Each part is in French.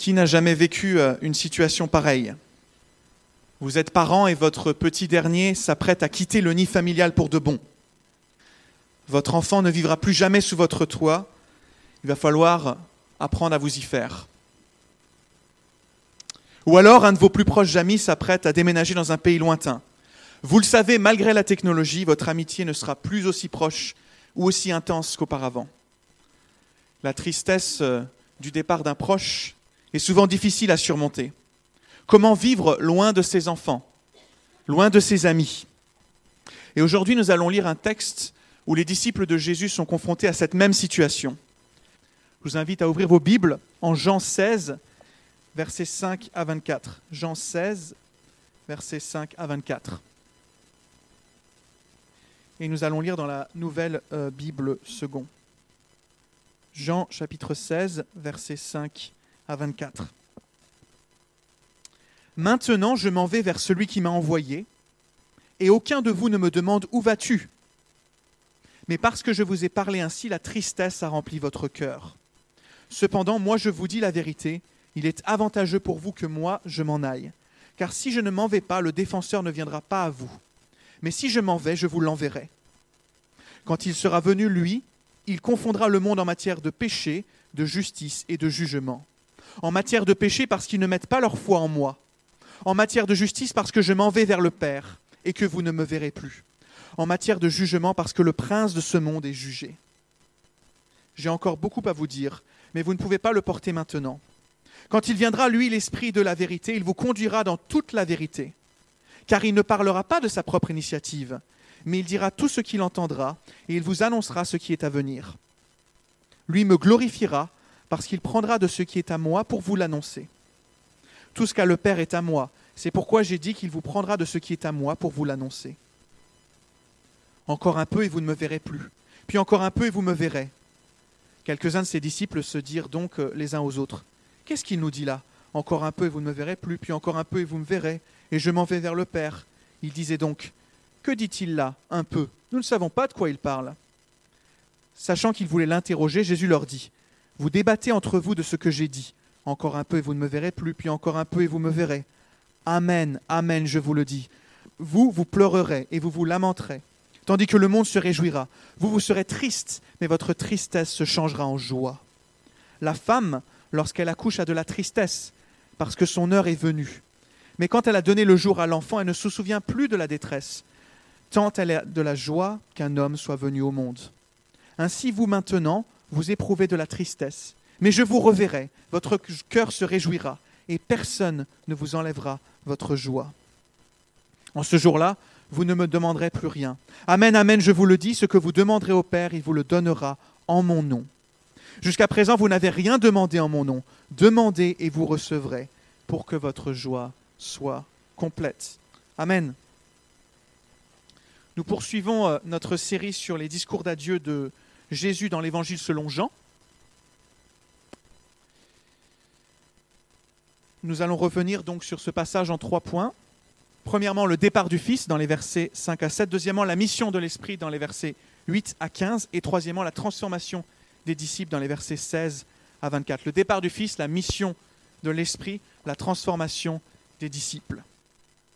Qui n'a jamais vécu euh, une situation pareille? Vous êtes parent et votre petit dernier s'apprête à quitter le nid familial pour de bon. Votre enfant ne vivra plus jamais sous votre toit. Il va falloir apprendre à vous y faire. Ou alors un de vos plus proches amis s'apprête à déménager dans un pays lointain. Vous le savez, malgré la technologie, votre amitié ne sera plus aussi proche ou aussi intense qu'auparavant. La tristesse euh, du départ d'un proche est souvent difficile à surmonter. Comment vivre loin de ses enfants, loin de ses amis? Et aujourd'hui, nous allons lire un texte où les disciples de Jésus sont confrontés à cette même situation. Je vous invite à ouvrir vos Bibles en Jean 16, versets 5 à 24. Jean 16, versets 5 à 24. Et nous allons lire dans la nouvelle euh, Bible second. Jean chapitre 16, versets 5 à 24. Maintenant je m'en vais vers celui qui m'a envoyé, et aucun de vous ne me demande où vas-tu Mais parce que je vous ai parlé ainsi, la tristesse a rempli votre cœur. Cependant, moi je vous dis la vérité, il est avantageux pour vous que moi je m'en aille. Car si je ne m'en vais pas, le défenseur ne viendra pas à vous. Mais si je m'en vais, je vous l'enverrai. Quand il sera venu, lui, il confondra le monde en matière de péché, de justice et de jugement. En matière de péché parce qu'ils ne mettent pas leur foi en moi. En matière de justice parce que je m'en vais vers le Père et que vous ne me verrez plus. En matière de jugement parce que le prince de ce monde est jugé. J'ai encore beaucoup à vous dire, mais vous ne pouvez pas le porter maintenant. Quand il viendra, lui, l'Esprit de la vérité, il vous conduira dans toute la vérité. Car il ne parlera pas de sa propre initiative, mais il dira tout ce qu'il entendra, et il vous annoncera ce qui est à venir. Lui me glorifiera, parce qu'il prendra de ce qui est à moi pour vous l'annoncer. Tout ce qu'a le Père est à moi, c'est pourquoi j'ai dit qu'il vous prendra de ce qui est à moi pour vous l'annoncer. Encore un peu et vous ne me verrez plus, puis encore un peu et vous me verrez. Quelques-uns de ses disciples se dirent donc euh, les uns aux autres, Qu'est-ce qu'il nous dit là? Encore un peu et vous ne me verrez plus, puis encore un peu et vous me verrez, et je m'en vais vers le Père. Il disait donc, que dit-il là Un peu? Nous ne savons pas de quoi il parle. Sachant qu'il voulait l'interroger, Jésus leur dit, Vous débattez entre vous de ce que j'ai dit. Encore un peu et vous ne me verrez plus, puis encore un peu et vous me verrez. Amen, Amen, je vous le dis. Vous, vous pleurerez et vous vous lamenterez, tandis que le monde se réjouira. Vous, vous serez triste, mais votre tristesse se changera en joie. La femme, lorsqu'elle accouche, a de la tristesse, parce que son heure est venue. Mais quand elle a donné le jour à l'enfant, elle ne se souvient plus de la détresse, tant elle a de la joie qu'un homme soit venu au monde. Ainsi, vous maintenant, vous éprouvez de la tristesse, mais je vous reverrai, votre cœur se réjouira, et personne ne vous enlèvera votre joie. En ce jour-là, vous ne me demanderez plus rien. Amen, amen, je vous le dis, ce que vous demanderez au Père, il vous le donnera en mon nom. Jusqu'à présent, vous n'avez rien demandé en mon nom. Demandez et vous recevrez, pour que votre joie soit complète. Amen. Nous poursuivons euh, notre série sur les discours d'adieu de Jésus dans l'Évangile selon Jean. Nous allons revenir donc sur ce passage en trois points. Premièrement, le départ du Fils dans les versets 5 à 7. Deuxièmement, la mission de l'Esprit dans les versets 8 à 15. Et troisièmement, la transformation des disciples dans les versets 16 à 24. Le départ du Fils, la mission de l'Esprit, la transformation des disciples.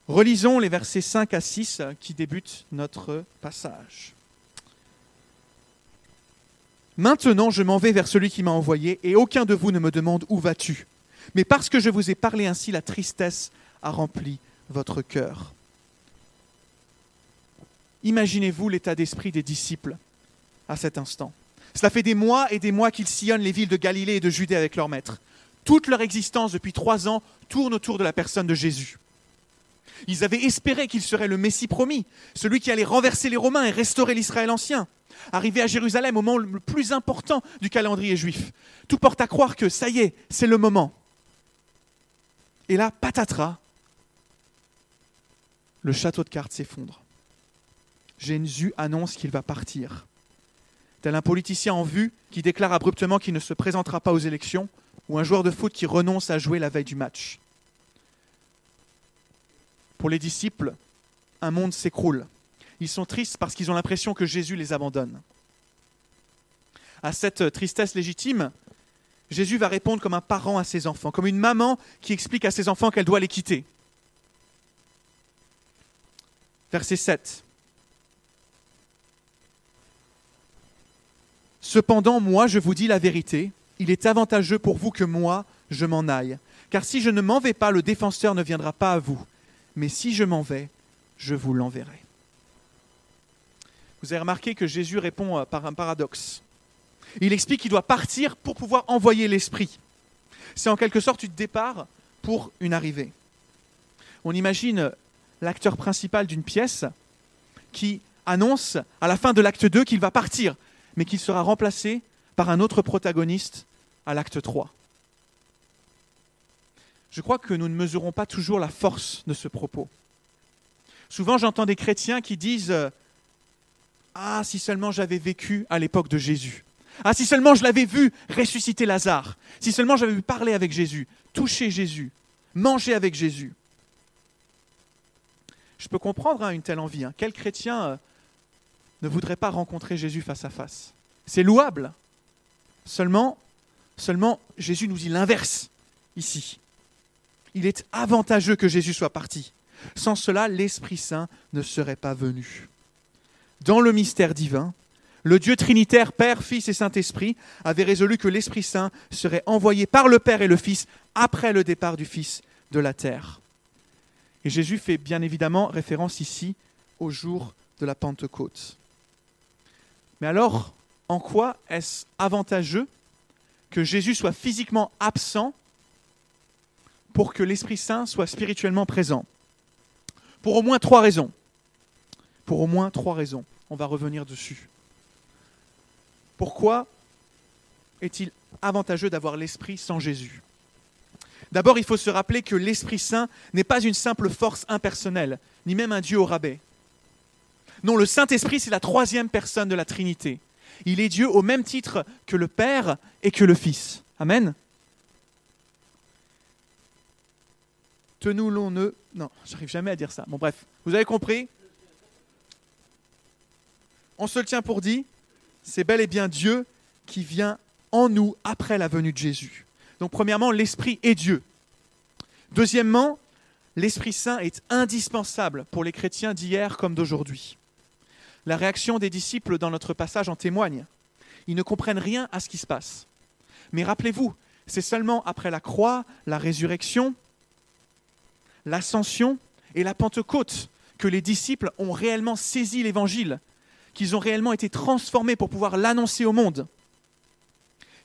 Relisons les versets 5 à 6 qui débutent notre passage. Maintenant je m'en vais vers celui qui m'a envoyé, et aucun de vous ne me demande où vas-tu. Mais parce que je vous ai parlé ainsi, la tristesse a rempli votre cœur. Imaginez-vous l'état d'esprit des disciples à cet instant. Cela fait des mois et des mois qu'ils sillonnent les villes de Galilée et de Judée avec leur maître. Toute leur existence depuis trois ans tourne autour de la personne de Jésus. Ils avaient espéré qu'il serait le Messie promis, celui qui allait renverser les Romains et restaurer l'Israël ancien. Arrivé à Jérusalem au moment le plus important du calendrier juif. Tout porte à croire que ça y est, c'est le moment. Et là, patatras, le château de cartes s'effondre. Jésus annonce qu'il va partir. Tel un politicien en vue qui déclare abruptement qu'il ne se présentera pas aux élections, ou un joueur de foot qui renonce à jouer la veille du match. Pour les disciples, un monde s'écroule. Ils sont tristes parce qu'ils ont l'impression que Jésus les abandonne. À cette tristesse légitime Jésus va répondre comme un parent à ses enfants, comme une maman qui explique à ses enfants qu'elle doit les quitter. Verset 7. Cependant, moi, je vous dis la vérité, il est avantageux pour vous que moi, je m'en aille. Car si je ne m'en vais pas, le défenseur ne viendra pas à vous. Mais si je m'en vais, je vous l'enverrai. Vous avez remarqué que Jésus répond euh, par un paradoxe. Il explique qu'il doit partir pour pouvoir envoyer l'Esprit. C'est en quelque sorte une départ pour une arrivée. On imagine l'acteur principal d'une pièce qui annonce à la fin de l'acte 2 qu'il va partir, mais qu'il sera remplacé par un autre protagoniste à l'acte 3. Je crois que nous ne mesurons pas toujours la force de ce propos. Souvent j'entends des chrétiens qui disent ⁇ Ah, si seulement j'avais vécu à l'époque de Jésus ⁇ ah, si seulement je l'avais vu ressusciter Lazare, si seulement j'avais vu parler avec Jésus, toucher Jésus, manger avec Jésus. Je peux comprendre hein, une telle envie. Hein. Quel chrétien euh, ne voudrait pas rencontrer Jésus face à face? C'est louable. Seulement, seulement Jésus nous dit l'inverse ici. Il est avantageux que Jésus soit parti. Sans cela, l'Esprit Saint ne serait pas venu. Dans le mystère divin, le Dieu trinitaire, Père, Fils et Saint-Esprit, avait résolu que l'Esprit Saint serait envoyé par le Père et le Fils après le départ du Fils de la terre. Et Jésus fait bien évidemment référence ici au jour de la Pentecôte. Mais alors, en quoi est-ce avantageux que Jésus soit physiquement absent pour que l'Esprit Saint soit spirituellement présent? Pour au moins trois raisons. Pour au moins trois raisons. On va revenir dessus. Pourquoi est-il avantageux d'avoir l'Esprit sans Jésus? D'abord, il faut se rappeler que l'Esprit Saint n'est pas une simple force impersonnelle, ni même un Dieu au rabais. Non, le Saint-Esprit, c'est la troisième personne de la Trinité. Il est Dieu au même titre que le Père et que le Fils. Amen. Tenons-le. Non, j'arrive jamais à dire ça. Bon, bref, vous avez compris? On se le tient pour dit c'est bel et bien Dieu qui vient en nous après la venue de Jésus. Donc premièrement, l'Esprit est Dieu. Deuxièmement, l'Esprit Saint est indispensable pour les chrétiens d'hier comme d'aujourd'hui. La réaction des disciples dans notre passage en témoigne. Ils ne comprennent rien à ce qui se passe. Mais rappelez-vous, c'est seulement après la croix, la résurrection, l'ascension et la Pentecôte que les disciples ont réellement saisi l'Évangile qu'ils ont réellement été transformés pour pouvoir l'annoncer au monde.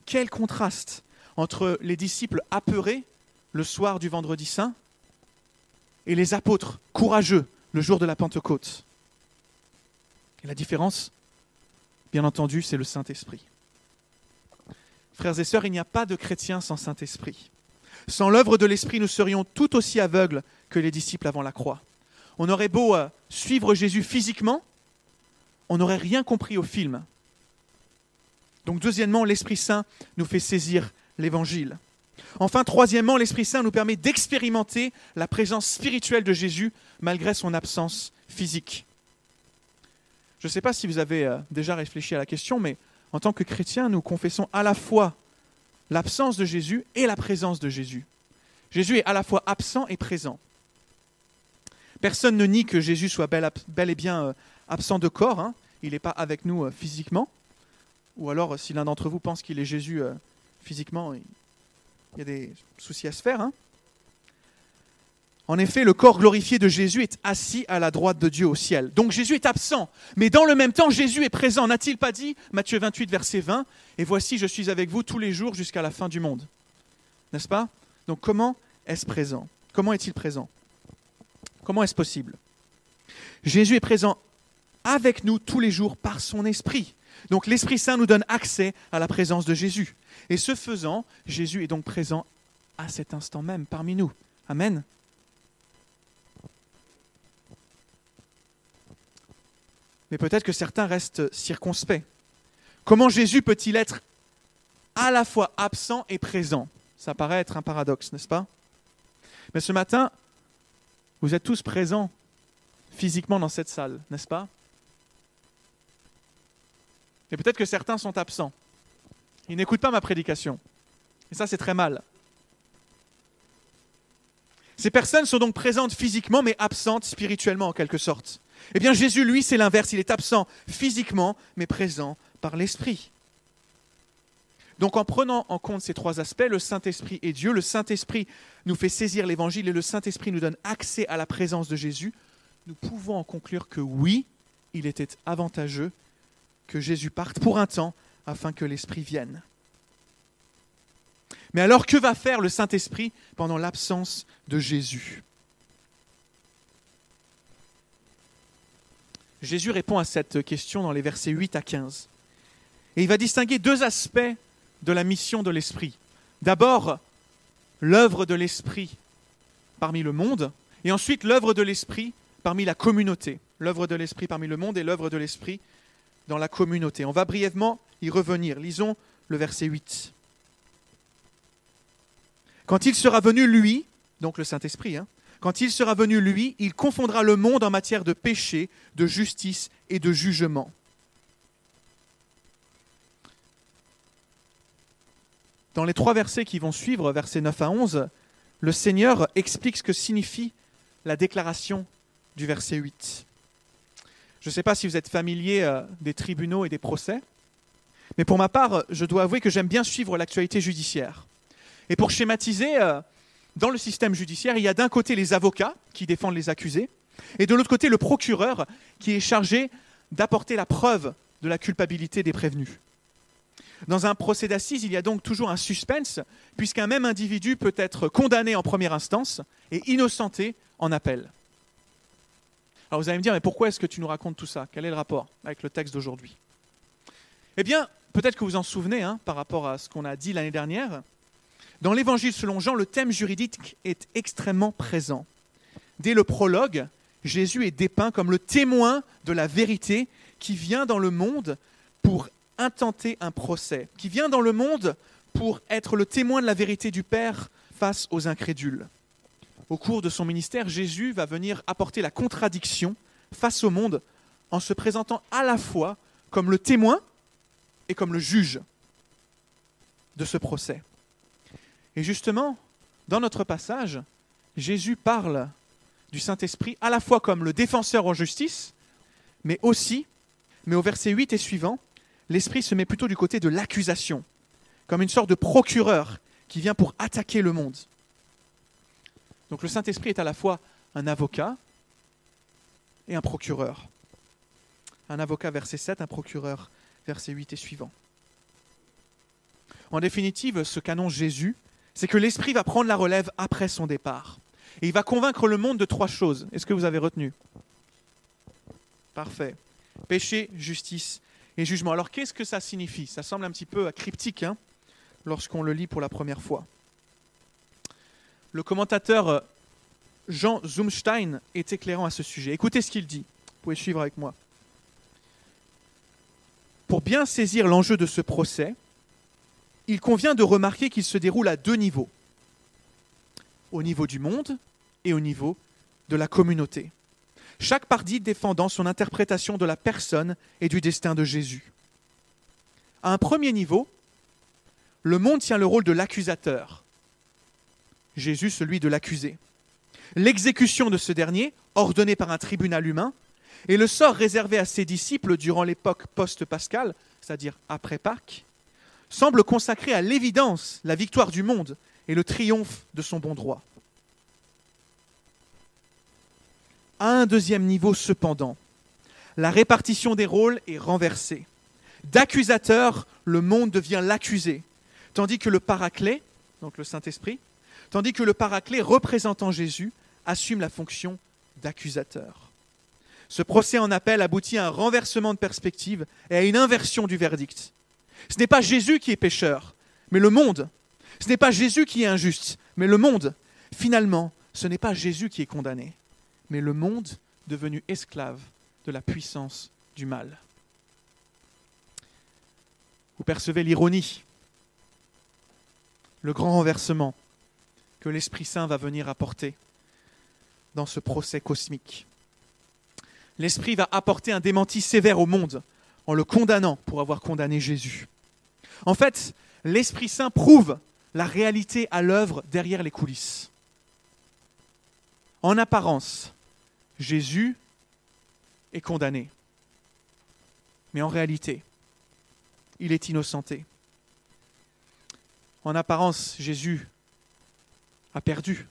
Quel contraste entre les disciples apeurés le soir du vendredi saint et les apôtres courageux le jour de la Pentecôte. Et la différence, bien entendu, c'est le Saint-Esprit. Frères et sœurs, il n'y a pas de chrétiens sans Saint-Esprit. Sans l'œuvre de l'Esprit, nous serions tout aussi aveugles que les disciples avant la croix. On aurait beau euh, suivre Jésus physiquement, on n'aurait rien compris au film. Donc deuxièmement, l'Esprit Saint nous fait saisir l'Évangile. Enfin, troisièmement, l'Esprit Saint nous permet d'expérimenter la présence spirituelle de Jésus malgré son absence physique. Je ne sais pas si vous avez euh, déjà réfléchi à la question, mais en tant que chrétiens, nous confessons à la fois l'absence de Jésus et la présence de Jésus. Jésus est à la fois absent et présent. Personne ne nie que Jésus soit bel, et bien euh, absent de corps, hein. il n'est pas avec nous euh, physiquement. Ou alors, si l'un d'entre vous pense qu'il est Jésus euh, physiquement, il y a des soucis à se faire. Hein. En effet, le corps glorifié de Jésus est assis à la droite de Dieu au ciel. Donc Jésus est absent, mais dans le même temps, Jésus est présent. N'a-t-il pas dit, Matthieu 28, verset 20, Et voici, je suis avec vous tous les jours jusqu'à la fin du monde N'est-ce pas? Donc comment est-ce présent? Comment est-il présent? Comment est-ce possible? Jésus est présent avec nous tous les jours par son Esprit. Donc l'Esprit Saint nous donne accès à la présence de Jésus. Et ce faisant, Jésus est donc présent à cet instant même parmi nous. Amen. Mais peut-être que certains restent circonspects. Comment Jésus peut-il être à la fois absent et présent? Ça paraît être un paradoxe, n'est-ce pas? Mais ce matin, vous êtes tous présents physiquement dans cette salle, n'est-ce pas? Et peut-être que certains sont absents. Ils n'écoutent pas ma prédication. Et ça, c'est très mal. Ces personnes sont donc présentes physiquement, mais absentes spirituellement en quelque sorte. Eh bien, Jésus, lui, c'est l'inverse. Il est absent physiquement, mais présent par l'Esprit. Donc en prenant en compte ces trois aspects, le Saint-Esprit est Dieu, le Saint-Esprit nous fait saisir l'Évangile et le Saint-Esprit nous donne accès à la présence de Jésus, nous pouvons en conclure que oui, il était avantageux que Jésus parte pour un temps afin que l'Esprit vienne. Mais alors que va faire le Saint-Esprit pendant l'absence de Jésus? Jésus répond à cette question dans les versets 8 à 15. Et il va distinguer deux aspects de la mission de l'Esprit. D'abord, l'œuvre de l'Esprit parmi le monde, et ensuite l'œuvre de l'Esprit parmi la communauté. L'œuvre de l'Esprit parmi le monde et l'œuvre de l'Esprit dans la communauté. On va brièvement y revenir. Lisons le verset 8. Quand il sera venu, lui, donc le Saint-Esprit, hein, quand il sera venu, lui, il confondra le monde en matière de péché, de justice et de jugement. Dans les trois versets qui vont suivre, versets 9 à 11, le Seigneur explique ce que signifie la déclaration du verset 8. Je ne sais pas si vous êtes familier euh, des tribunaux et des procès, mais pour ma part, je dois avouer que j'aime bien suivre l'actualité judiciaire. Et pour schématiser, euh, dans le système judiciaire, il y a d'un côté les avocats qui défendent les accusés, et de l'autre côté le procureur qui est chargé d'apporter la preuve de la culpabilité des prévenus. Dans un procès d'assises, il y a donc toujours un suspense, puisqu'un même individu peut être condamné en première instance et innocenté en appel. Alors vous allez me dire, mais pourquoi est-ce que tu nous racontes tout ça? Quel est le rapport avec le texte d'aujourd'hui? Eh bien, peut-être que vous en souvenez hein, par rapport à ce qu'on a dit l'année dernière. Dans l'évangile selon Jean, le thème juridique est extrêmement présent. Dès le prologue, Jésus est dépeint comme le témoin de la vérité qui vient dans le monde pour intenter un procès, qui vient dans le monde pour être le témoin de la vérité du Père face aux incrédules. Au cours de son ministère, Jésus va venir apporter la contradiction face au monde en se présentant à la fois comme le témoin et comme le juge de ce procès. Et justement, dans notre passage, Jésus parle du Saint-Esprit à la fois comme le défenseur en justice, mais aussi, mais au verset 8 et suivant, l'Esprit se met plutôt du côté de l'accusation, comme une sorte de procureur qui vient pour attaquer le monde. Donc le Saint-Esprit est à la fois un avocat et un procureur. Un avocat verset 7, un procureur verset 8 et suivant. En définitive, ce qu'annonce Jésus, c'est que l'Esprit va prendre la relève après son départ. Et il va convaincre le monde de trois choses. Est-ce que vous avez retenu? Parfait. Péché, justice et jugement. Alors qu'est-ce que ça signifie? Ça semble un petit peu cryptique hein, lorsqu'on le lit pour la première fois. Le commentateur euh, Jean Zumstein est éclairant à ce sujet. Écoutez ce qu'il dit. Vous pouvez suivre avec moi. Pour bien saisir l'enjeu de ce procès, il convient de remarquer qu'il se déroule à deux niveaux. Au niveau du monde et au niveau de la communauté. Chaque partie défendant son interprétation de la personne et du destin de Jésus. À un premier niveau, le monde tient le rôle de l'accusateur, Jésus celui de l'accusé. L'exécution de ce dernier, ordonnée par un tribunal humain, et le sort réservé à ses disciples durant l'époque post-pascale, c'est-à-dire après Pâques, semble consacrer à l'évidence la victoire du monde et le triomphe de son bon droit. À un deuxième niveau cependant, la répartition des rôles est renversée. D'accusateur, le monde devient l'accusé, tandis que le paraclet, donc le Saint-Esprit, tandis que le paraclet représentant Jésus assume la fonction d'accusateur. Ce procès en appel aboutit à un renversement de perspective et à une inversion du verdict. Ce n'est pas Jésus qui est pécheur, mais le monde. Ce n'est pas Jésus qui est injuste, mais le monde. Finalement, ce n'est pas Jésus qui est condamné, mais le monde devenu esclave de la puissance du mal. Vous percevez l'ironie, le grand renversement que l'Esprit Saint va venir apporter dans ce procès cosmique. L'Esprit va apporter un démenti sévère au monde en le condamnant pour avoir condamné Jésus. En fait, l'Esprit Saint prouve la réalité à l'œuvre derrière les coulisses. En apparence, Jésus est condamné. Mais en réalité, il est innocenté. En apparence, Jésus a perdu,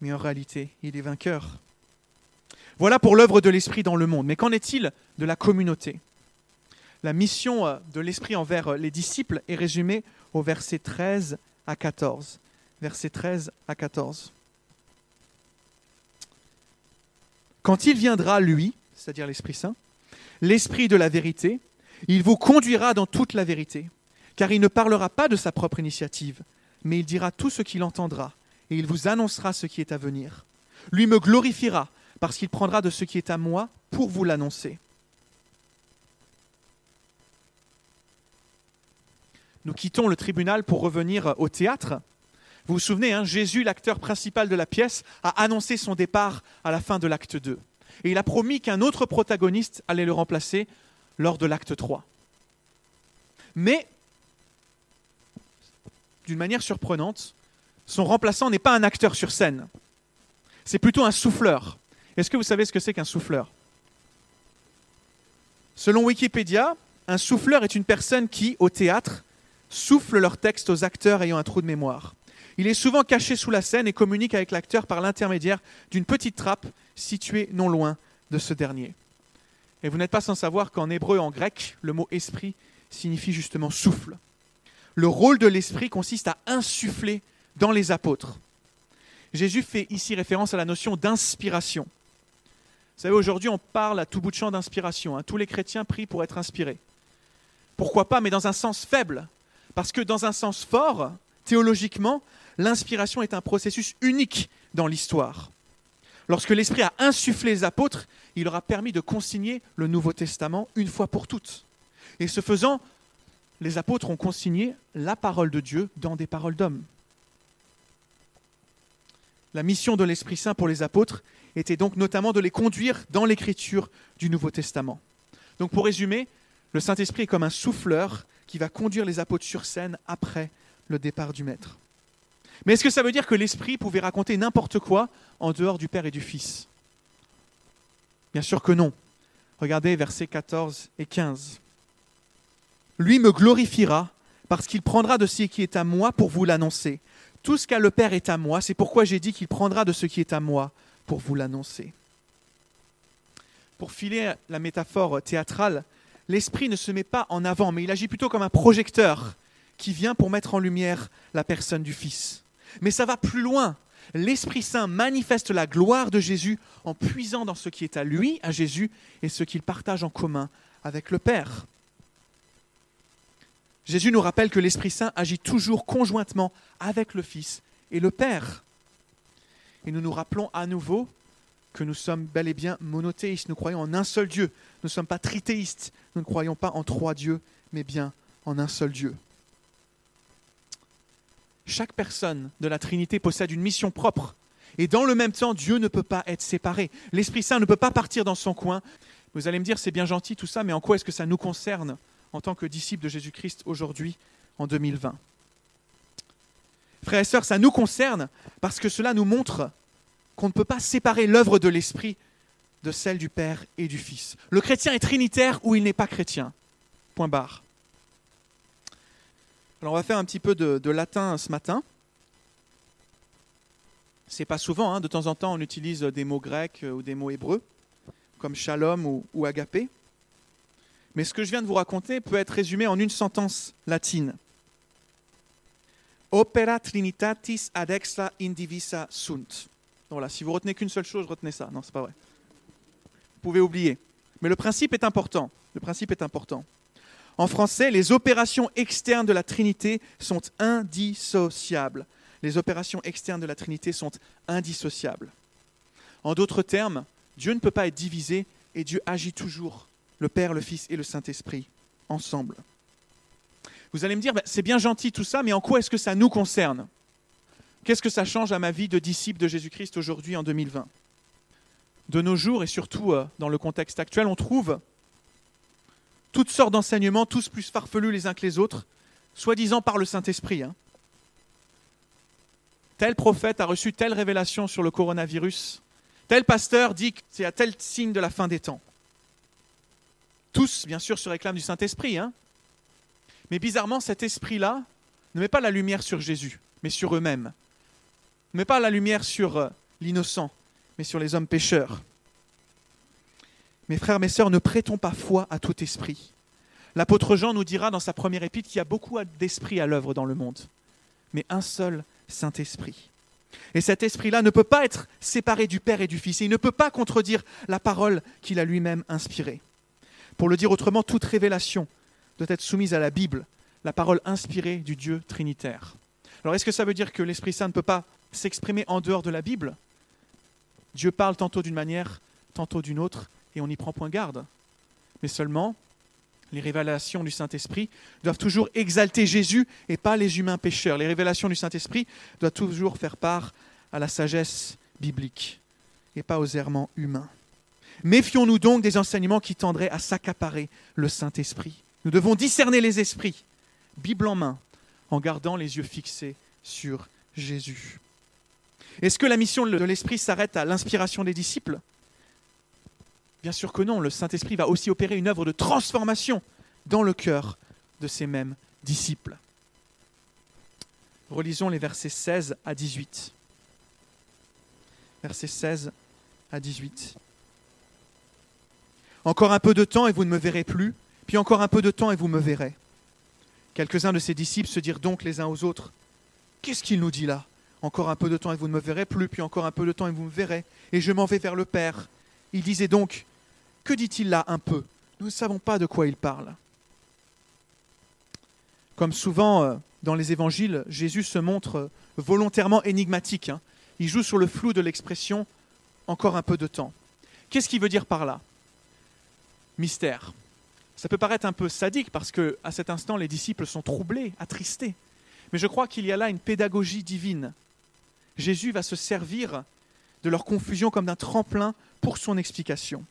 mais en réalité, il est vainqueur. Voilà pour l'œuvre de l'Esprit dans le monde. Mais qu'en est-il de la communauté? La mission euh, de l'Esprit envers euh, les disciples est résumée au verset 13 à 14. Verset 13 à 14. Quand il viendra, lui, c'est-à-dire l'Esprit Saint, l'Esprit de la vérité, il vous conduira dans toute la vérité, car il ne parlera pas de sa propre initiative, mais il dira tout ce qu'il entendra, et il vous annoncera ce qui est à venir. Lui me glorifiera, parce qu'il prendra de ce qui est à moi pour vous l'annoncer. Nous quittons le tribunal pour revenir au théâtre. Vous vous souvenez, hein, Jésus, l'acteur principal de la pièce, a annoncé son départ à la fin de l'acte 2. Et il a promis qu'un autre protagoniste allait le remplacer lors de l'acte 3. Mais, d'une manière surprenante, son remplaçant n'est pas un acteur sur scène. C'est plutôt un souffleur. Est-ce que vous savez ce que c'est qu'un souffleur? Selon Wikipédia, un souffleur est une personne qui, au théâtre, souffle leur texte aux acteurs ayant un trou de mémoire. Il est souvent caché sous la scène et communique avec l'acteur par l'intermédiaire d'une petite trappe située non loin de ce dernier. Et vous n'êtes pas sans savoir qu'en hébreu et en grec, le mot esprit signifie justement souffle. Le rôle de l'esprit consiste à insuffler dans les apôtres. Jésus fait ici référence à la notion d'inspiration. Vous savez, aujourd'hui, on parle à tout bout de champ d'inspiration. Hein. Tous les chrétiens prient pour être inspirés. Pourquoi pas, mais dans un sens faible. Parce que dans un sens fort, théologiquement, l'inspiration est un processus unique dans l'histoire. Lorsque l'Esprit a insufflé les apôtres, il leur a permis de consigner le Nouveau Testament une fois pour toutes. Et ce faisant, les apôtres ont consigné la parole de Dieu dans des paroles d'hommes. La mission de l'Esprit Saint pour les apôtres était donc notamment de les conduire dans l'écriture du Nouveau Testament. Donc pour résumer, le Saint-Esprit est comme un souffleur qui va conduire les apôtres sur scène après le départ du Maître. Mais est-ce que ça veut dire que l'Esprit pouvait raconter n'importe quoi en dehors du Père et du Fils? Bien sûr que non. Regardez versets 14 et 15. Lui me glorifiera parce qu'il prendra de ce qui est à moi pour vous l'annoncer. Tout ce qu'a le Père est à moi, c'est pourquoi j'ai dit qu'il prendra de ce qui est à moi pour vous l'annoncer. Pour filer la métaphore théâtrale, l'Esprit ne se met pas en avant, mais il agit plutôt comme un projecteur qui vient pour mettre en lumière la personne du Fils. Mais ça va plus loin. L'Esprit Saint manifeste la gloire de Jésus en puisant dans ce qui est à lui, à Jésus, et ce qu'il partage en commun avec le Père. Jésus nous rappelle que l'Esprit Saint agit toujours conjointement avec le Fils et le Père. Et nous nous rappelons à nouveau que nous sommes bel et bien monothéistes, nous croyons en un seul Dieu. Nous ne sommes pas trithéistes, nous ne croyons pas en trois dieux, mais bien en un seul Dieu. Chaque personne de la Trinité possède une mission propre. Et dans le même temps, Dieu ne peut pas être séparé. L'Esprit Saint ne peut pas partir dans son coin. Vous allez me dire, c'est bien gentil tout ça, mais en quoi est-ce que ça nous concerne? En tant que disciples de Jésus-Christ aujourd'hui, en 2020 Frères et sœurs, ça nous concerne parce que cela nous montre qu'on ne peut pas séparer l'œuvre de l'Esprit de celle du Père et du Fils. Le chrétien est trinitaire ou il n'est pas chrétien. Point barre. Alors on va faire un petit peu de, latin ce matin. C'est pas souvent, hein. de temps en temps on utilise des mots grecs ou des mots hébreux, comme shalom ou agapé. Mais ce que je viens de vous raconter peut être résumé en une sentence latine. Opera trinitatis ad extra indivisa sunt. Voilà, si vous retenez qu'une seule chose, retenez ça. Non, c'est pas vrai. Vous pouvez oublier. Mais le principe est important. Le principe est important. En français, les opérations externes de la Trinité sont indissociables. Les opérations externes de la Trinité sont indissociables. En d'autres termes, Dieu ne peut pas être divisé et Dieu agit toujours, le Père, le Fils et le Saint-Esprit, ensemble. Vous allez me dire, ben, c'est bien gentil tout ça, mais en quoi est-ce que ça nous concerne? Qu'est-ce que ça change à ma vie de disciple de Jésus-Christ aujourd'hui en 2020 De nos jours, et surtout euh, dans le contexte actuel, on trouve toutes sortes d'enseignements, tous plus farfelus les uns que les autres, soi-disant par le Saint-Esprit. Hein. tel prophète a reçu telle révélation sur le coronavirus, tel pasteur dit que c'est à tel signe de la fin des temps. Tous, bien sûr, se réclament du Saint-Esprit, hein mais bizarrement, cet esprit-là ne met pas la lumière sur Jésus, mais sur eux-mêmes. Ne met pas la lumière sur euh, l'innocent, mais sur les hommes pécheurs. Mes frères, mes sœurs, ne prêtons pas foi à tout esprit. L'apôtre Jean nous dira dans sa première épître qu'il y a beaucoup d'esprits à l'œuvre dans le monde, mais un seul Saint-Esprit. Et cet esprit-là ne peut pas être séparé du Père et du Fils, et il ne peut pas contredire la parole qu'il a lui-même inspirée. Pour le dire autrement, toute révélation doit être soumise à la Bible, la parole inspirée du Dieu trinitaire. Alors est-ce que ça veut dire que l'Esprit Saint ne peut pas s'exprimer en dehors de la Bible? Dieu parle tantôt d'une manière, tantôt d'une autre, et on n'y prend point garde. Mais seulement, les révélations du Saint-Esprit doivent toujours exalter Jésus et pas les humains pécheurs. Les révélations du Saint-Esprit doivent toujours faire part à la sagesse biblique et pas aux errements humains. Méfions-nous donc des enseignements qui tendraient à s'accaparer le Saint-Esprit. Nous devons discerner les esprits, Bible en main, en gardant les yeux fixés sur Jésus. Est-ce que la mission de l'Esprit s'arrête à l'inspiration des disciples? Bien sûr que non, le Saint-Esprit va aussi opérer une œuvre de transformation dans le cœur de ces mêmes disciples. Relisons les versets 16 à 18. Versets 16 à 18. Encore un peu de temps et vous ne me verrez plus, puis encore un peu de temps et vous me verrez. Quelques-uns de ses disciples se dirent donc les uns aux autres, Qu'est-ce qu'il nous dit là? Encore un peu de temps et vous ne me verrez plus, puis encore un peu de temps et vous me verrez, et je m'en vais vers le Père. Il disait donc, Que dit-il là un peu? Nous ne savons pas de quoi il parle. Comme souvent euh, dans les évangiles, Jésus se montre euh, volontairement énigmatique. Hein. Il joue sur le flou de l'expression encore un peu de temps. Qu'est-ce qu'il veut dire par là? Mystère. Ça peut paraître un peu sadique parce que à cet instant les disciples sont troublés, attristés. Mais je crois qu'il y a là une pédagogie divine. Jésus va se servir de leur confusion comme d'un tremplin pour son explication.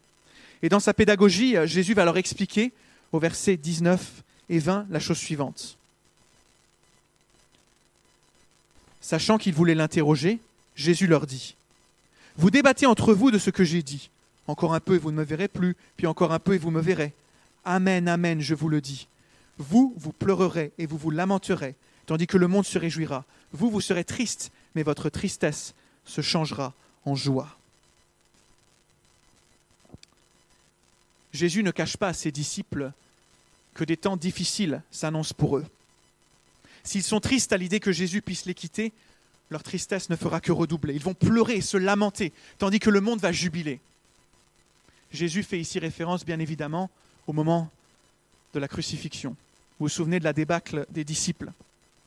Et dans sa pédagogie, Jésus va leur expliquer au verset 19 et 20 la chose suivante. Sachant qu'ils voulaient l'interroger, Jésus leur dit, Vous débattez entre vous de ce que j'ai dit. Encore un peu et vous ne me verrez plus, puis encore un peu et vous me verrez. Amen, amen, je vous le dis. Vous, vous pleurerez et vous vous lamenterez, tandis que le monde se réjouira. Vous, vous serez triste, mais votre tristesse se changera en joie. Jésus ne cache pas à ses disciples que des temps difficiles s'annoncent pour eux. S'ils sont tristes à l'idée que Jésus puisse les quitter, leur tristesse ne fera que redoubler. Ils vont pleurer et se lamenter, tandis que le monde va jubiler. Jésus fait ici référence, bien évidemment, au moment de la crucifixion. Vous vous souvenez de la débâcle des disciples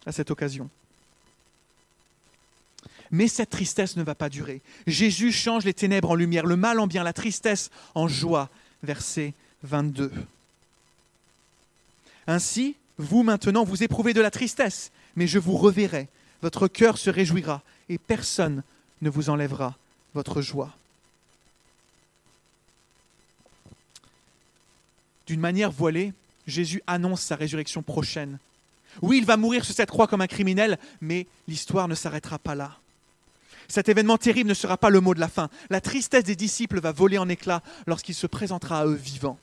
à cette occasion. Mais cette tristesse ne va pas durer. Jésus change les ténèbres en lumière, le mal en bien, la tristesse en joie. Verset 22. Ainsi, vous maintenant, vous éprouvez de la tristesse, mais je vous reverrai. Votre cœur se réjouira et personne ne vous enlèvera votre joie. D'une manière voilée, Jésus annonce sa résurrection prochaine oui, il va mourir sur cette croix comme un criminel, mais l'histoire ne s'arrêtera pas là. Cet événement terrible ne sera pas le mot de la fin. La tristesse des disciples va voler en éclats lorsqu'il se présentera à eux vivants.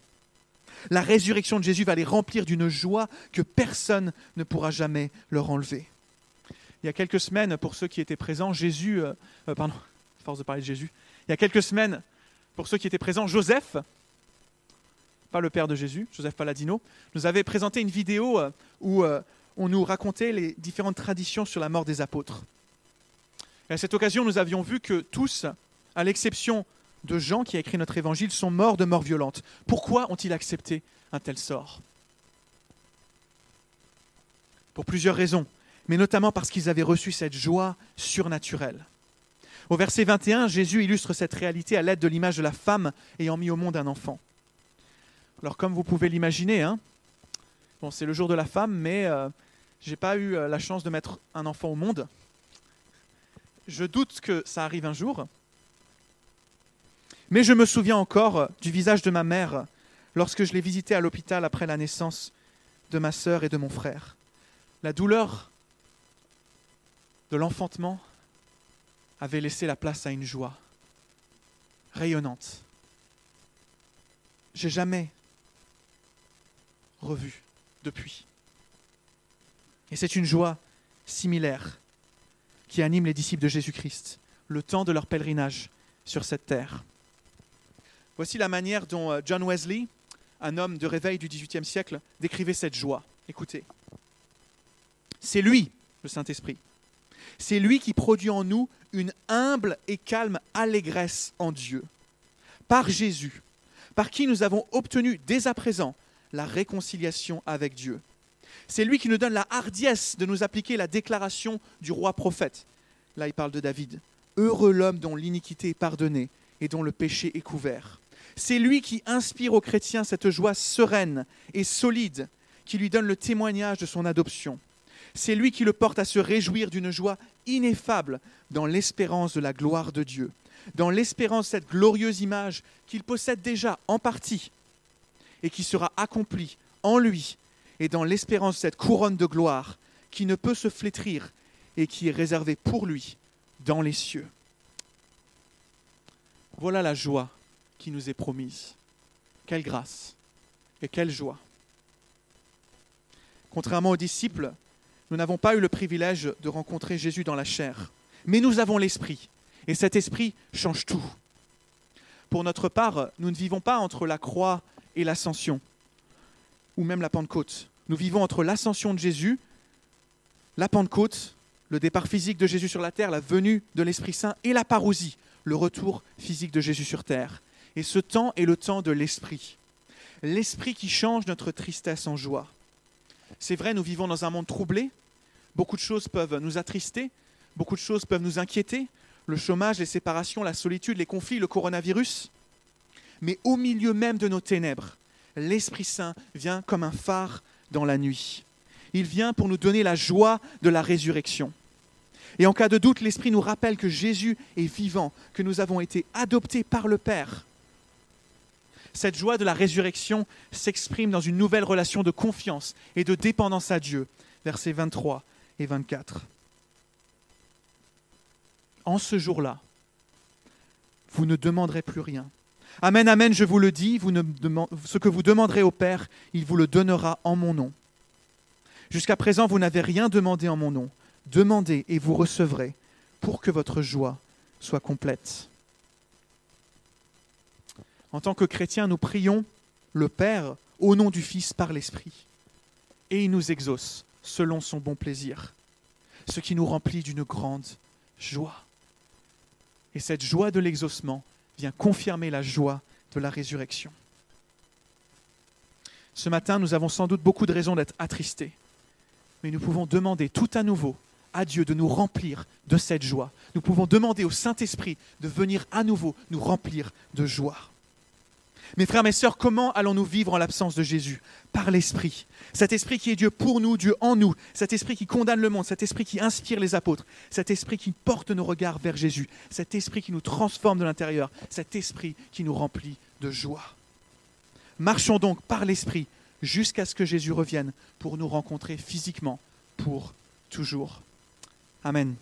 La résurrection de Jésus va les remplir d'une joie que personne ne pourra jamais leur enlever. Il y a quelques semaines, pour ceux qui étaient présents, Jésus, euh, euh, pardon, force de parler de Jésus, il y a quelques semaines, pour ceux qui étaient présents, Joseph, pas le père de Jésus, Joseph Paladino, nous avait présenté une vidéo euh, où on nous racontait les différentes traditions sur la mort des apôtres. À cette occasion, nous avions vu que tous, à l'exception de Jean qui a écrit notre évangile, sont morts de mort violente. Pourquoi ont-ils accepté un tel sort? Pour plusieurs raisons, mais notamment parce qu'ils avaient reçu cette joie surnaturelle. Au verset 21, Jésus illustre cette réalité à l'aide de l'image de la femme ayant mis au monde un enfant. Alors comme vous pouvez l'imaginer, hein, c'est le jour de la femme, mais euh, j'ai pas eu euh, la chance de mettre un enfant au monde. Je doute que ça arrive un jour. Mais je me souviens encore euh, du visage de ma mère lorsque je l'ai visitée à l'hôpital après la naissance de ma sœur et de mon frère. La douleur de l'enfantement avait laissé la place à une joie rayonnante. J'ai jamais revu depuis. Et c'est une joie similaire qui anime les disciples de Jésus-Christ, le temps de leur pèlerinage sur cette terre. Voici la manière dont euh, John Wesley, un homme de réveil du XVIIIe siècle, décrivait cette joie. Écoutez. C'est lui, le Saint-Esprit. C'est lui qui produit en nous une humble et calme allégresse en Dieu. Par Jésus, par qui nous avons obtenu dès à présent la réconciliation avec Dieu. C'est lui qui nous donne la hardiesse de nous appliquer la déclaration du roi prophète. Là, il parle de David. Heureux l'homme dont l'iniquité est pardonnée et dont le péché est couvert. C'est lui qui inspire aux chrétiens cette joie sereine et solide qui lui donne le témoignage de son adoption. C'est lui qui le porte à se réjouir d'une joie ineffable dans l'espérance de la gloire de Dieu, dans l'espérance de cette glorieuse image qu'il possède déjà en partie et qui sera accomplie en lui et dans l'espérance de cette couronne de gloire qui ne peut se flétrir et qui est réservée pour lui dans les cieux. Voilà la joie qui nous est promise. Quelle grâce et quelle joie. Contrairement aux disciples, nous n'avons pas eu le privilège de rencontrer Jésus dans la chair, mais nous avons l'Esprit, et cet Esprit change tout. Pour notre part, nous ne vivons pas entre la croix et l'ascension, ou même la Pentecôte. Nous vivons entre l'ascension de Jésus, la Pentecôte, le départ physique de Jésus sur la terre, la venue de l'Esprit Saint, et la parousie, le retour physique de Jésus sur terre. Et ce temps est le temps de l'Esprit. L'Esprit qui change notre tristesse en joie. C'est vrai, nous vivons dans un monde troublé. Beaucoup de choses peuvent nous attrister, beaucoup de choses peuvent nous inquiéter. Le chômage, les séparations, la solitude, les conflits, le coronavirus. Mais au milieu même de nos ténèbres, l'Esprit Saint vient comme un phare dans la nuit. Il vient pour nous donner la joie de la résurrection. Et en cas de doute, l'Esprit nous rappelle que Jésus est vivant, que nous avons été adoptés par le Père cette joie de la résurrection s'exprime dans une nouvelle relation de confiance et de dépendance à Dieu. Versets 23 et 24. En ce jour-là, vous ne demanderez plus rien. Amen, amen, je vous le dis, ce que vous demanderez au Père, il vous le donnera en mon nom. Jusqu'à présent, vous n'avez rien demandé en mon nom. Demandez et vous recevrez pour que votre joie soit complète. En tant que chrétiens, nous prions le Père au nom du Fils par l'Esprit. Et il nous exauce selon son bon plaisir, ce qui nous remplit d'une grande joie. Et cette joie de l'exaucement vient confirmer la joie de la résurrection. Ce matin, nous avons sans doute beaucoup de raisons d'être attristés, mais nous pouvons demander tout à nouveau à Dieu de nous remplir de cette joie. Nous pouvons demander au Saint-Esprit de venir à nouveau nous remplir de joie. Mes frères, mes sœurs, comment allons-nous vivre en l'absence de Jésus? Par l'Esprit. Cet Esprit qui est Dieu pour nous, Dieu en nous, cet Esprit qui condamne le monde, cet Esprit qui inspire les apôtres, cet Esprit qui porte nos regards vers Jésus, cet Esprit qui nous transforme de l'intérieur, cet Esprit qui nous remplit de joie. Marchons donc par l'Esprit jusqu'à ce que Jésus revienne pour nous rencontrer physiquement pour toujours. Amen.